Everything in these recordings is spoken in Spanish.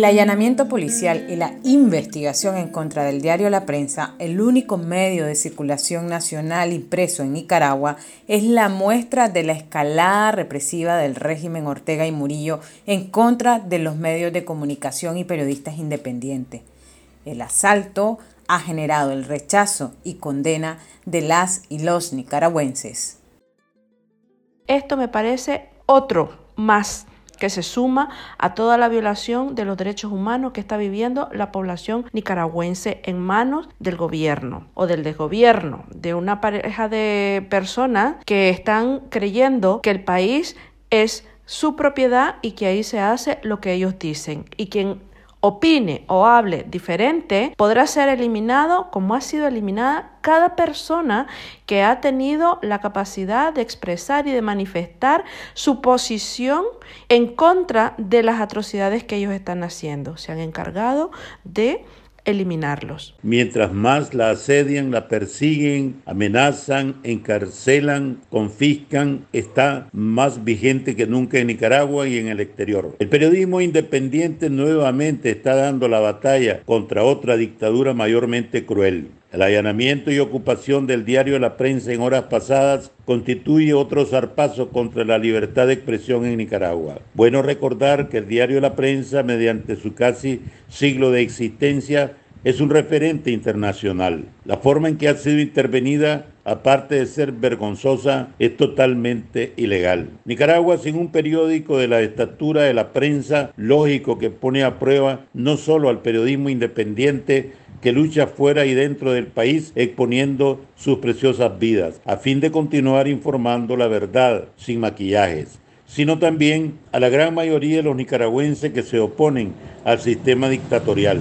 El allanamiento policial y la investigación en contra del diario La Prensa, el único medio de circulación nacional impreso en Nicaragua, es la muestra de la escalada represiva del régimen Ortega y Murillo en contra de los medios de comunicación y periodistas independientes. El asalto ha generado el rechazo y condena de las y los nicaragüenses. Esto me parece otro más que se suma a toda la violación de los derechos humanos que está viviendo la población nicaragüense en manos del gobierno o del desgobierno, de una pareja de personas que están creyendo que el país es su propiedad y que ahí se hace lo que ellos dicen. Y quien opine o hable diferente, podrá ser eliminado como ha sido eliminada cada persona que ha tenido la capacidad de expresar y de manifestar su posición en contra de las atrocidades que ellos están haciendo. Se han encargado de eliminarlos. Mientras más la asedian, la persiguen, amenazan, encarcelan, confiscan, está más vigente que nunca en Nicaragua y en el exterior. El periodismo independiente nuevamente está dando la batalla contra otra dictadura mayormente cruel. El allanamiento y ocupación del diario La Prensa en horas pasadas constituye otro zarpazo contra la libertad de expresión en Nicaragua. Bueno recordar que el diario La Prensa, mediante su casi siglo de existencia, es un referente internacional. La forma en que ha sido intervenida, aparte de ser vergonzosa, es totalmente ilegal. Nicaragua, sin un periódico de la estatura de la prensa, lógico que pone a prueba no solo al periodismo independiente, que lucha fuera y dentro del país exponiendo sus preciosas vidas, a fin de continuar informando la verdad sin maquillajes sino también a la gran mayoría de los nicaragüenses que se oponen al sistema dictatorial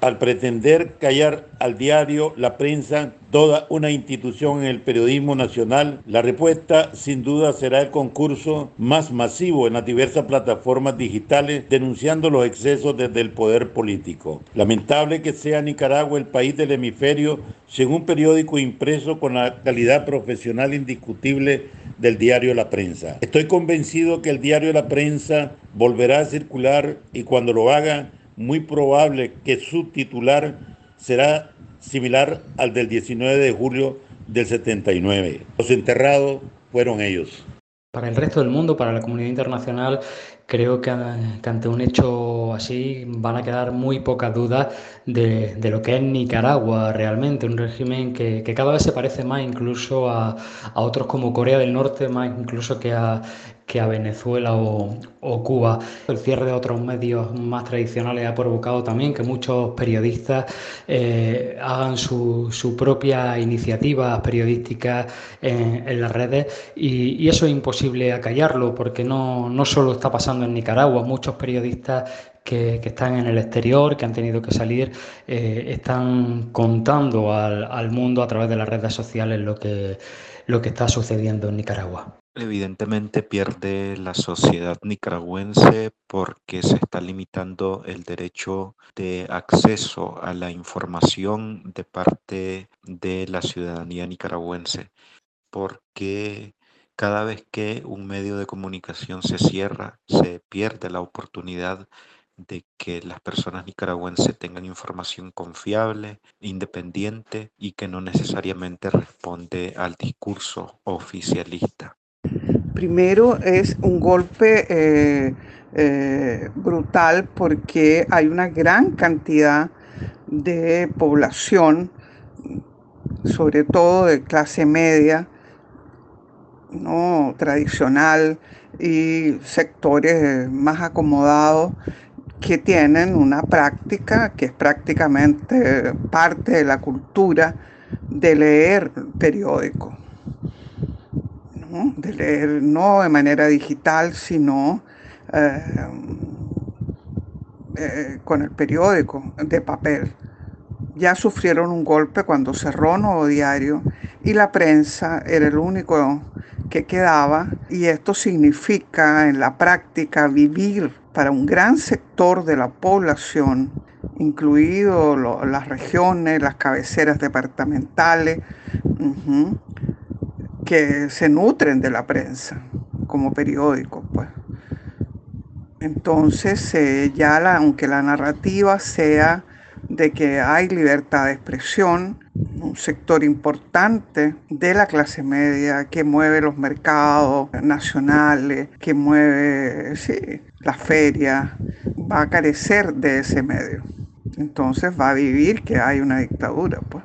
al pretender callar al diario, la prensa, toda una institución en el periodismo nacional, la respuesta sin duda será el concurso más masivo en las diversas plataformas digitales denunciando los excesos desde el poder político. Lamentable que sea Nicaragua el país del hemisferio sin un periódico impreso con la calidad profesional indiscutible del diario La Prensa. Estoy convencido que el diario La Prensa volverá a circular y cuando lo haga muy probable que su titular será similar al del 19 de julio del 79. Los enterrados fueron ellos. Para el resto del mundo, para la comunidad internacional, creo que, ante un hecho así van a quedar muy pocas dudas de, lo que es Nicaragua realmente, un régimen que, cada vez se parece más incluso a, a, otros como Corea del Norte, más incluso que a, que a Venezuela o, Cuba. El cierre de otros medios más tradicionales ha provocado también que muchos periodistas eh, hagan su, propia iniciativa periodística en, las redes y, eso es imposible acallarlo porque no, no solo está pasando en Nicaragua, muchos periodistas que, están en el exterior, que han tenido que salir, eh, están contando al, mundo a través de las redes sociales lo que, lo que está sucediendo en Nicaragua. Evidentemente pierde la sociedad nicaragüense porque se está limitando el derecho de acceso a la información de parte de la ciudadanía nicaragüense, porque cada vez que un medio de comunicación se cierra, se pierde la oportunidad de que las personas nicaragüenses tengan información confiable, independiente y que no necesariamente responde al discurso oficialista. Primero es un golpe eh, eh, brutal porque hay una gran cantidad de población, sobre todo de clase media, no tradicional y sectores más acomodados que tienen una práctica que es prácticamente parte de la cultura de leer periódicos de leer no de manera digital, sino eh, eh, con el periódico de papel. Ya sufrieron un golpe cuando cerró Nuevo Diario y la prensa era el único que quedaba y esto significa en la práctica vivir para un gran sector de la población, incluido las regiones, las cabeceras departamentales, que se nutren de la prensa como periódico, pues. Entonces, eh, ya aunque la narrativa sea de que hay libertad de expresión, un sector importante de la clase media que mueve los mercados nacionales, que mueve sí, la feria, va a carecer de ese medio. Entonces va a vivir que hay una dictadura, pues.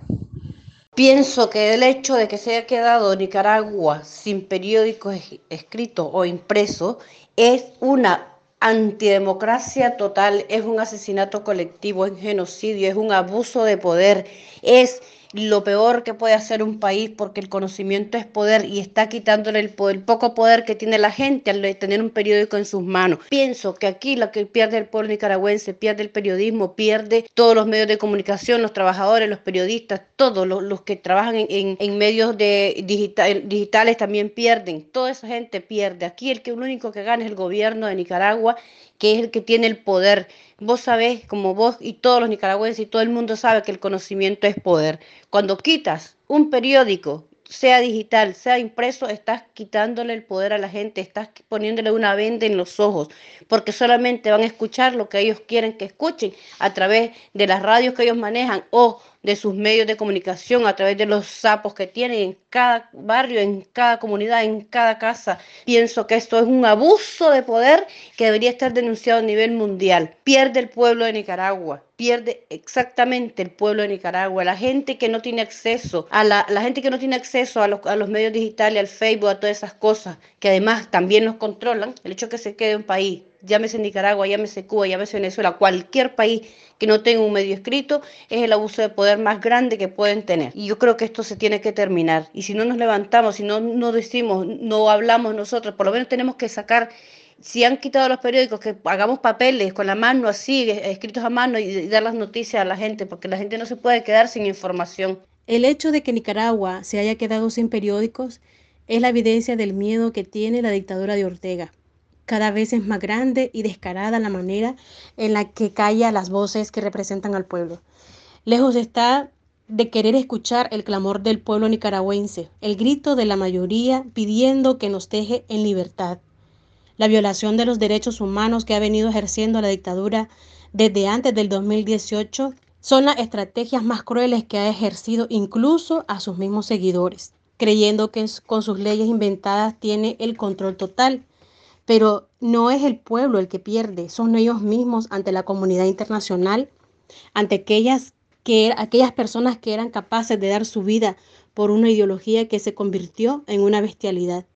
Pienso que el hecho de que se haya quedado Nicaragua sin periódicos escritos o impresos es una antidemocracia total, es un asesinato colectivo, es genocidio, es un abuso de poder, es lo peor que puede hacer un país porque el conocimiento es poder y está quitándole el, poder, el poco poder que tiene la gente al tener un periódico en sus manos. Pienso que aquí lo que pierde el pueblo nicaragüense, pierde el periodismo, pierde todos los medios de comunicación, los trabajadores, los periodistas, todos los, que trabajan en, medios de digitales también pierden. Toda esa gente pierde. Aquí el que el único que gana es el gobierno de Nicaragua que es el que tiene el poder. Vos sabés, como vos y todos los nicaragüenses y todo el mundo sabe que el conocimiento es poder. Cuando quitas un periódico, sea digital, sea impreso, estás quitándole el poder a la gente, estás poniéndole una venda en los ojos, porque solamente van a escuchar lo que ellos quieren que escuchen a través de las radios que ellos manejan o de sus medios de comunicación, a través de los sapos que tienen en cada barrio, en cada comunidad, en cada casa. Pienso que esto es un abuso de poder que debería estar denunciado a nivel mundial. Pierde el pueblo de Nicaragua, pierde exactamente el pueblo de Nicaragua, la gente que no tiene acceso a la, gente que no tiene acceso a los, a los medios digitales, al Facebook, a todas esas cosas, que además también nos controlan, el hecho de que se quede un país llámese Nicaragua, llámese Cuba, llámese Venezuela, cualquier país que no tenga un medio escrito, es el abuso de poder más grande que pueden tener. Y yo creo que esto se tiene que terminar. Y si no nos levantamos, si no, no decimos, no hablamos nosotros, por lo menos tenemos que sacar si han quitado los periódicos, que hagamos papeles con la mano así, escritos a mano y, dar las noticias a la gente, porque la gente no se puede quedar sin información. El hecho de que Nicaragua se haya quedado sin periódicos es la evidencia del miedo que tiene la dictadura de Ortega. Cada vez es más grande y descarada la manera en la que calla las voces que representan al pueblo. Lejos está de querer escuchar el clamor del pueblo nicaragüense, el grito de la mayoría pidiendo que nos deje en libertad. La violación de los derechos humanos que ha venido ejerciendo la dictadura desde antes del 2018 son las estrategias más crueles que ha ejercido incluso a sus mismos seguidores, creyendo que con sus leyes inventadas tiene el control total pero no es el pueblo el que pierde, son ellos mismos ante la comunidad internacional, ante aquellas, que, aquellas personas que eran capaces de dar su vida por una ideología que se convirtió en una bestialidad.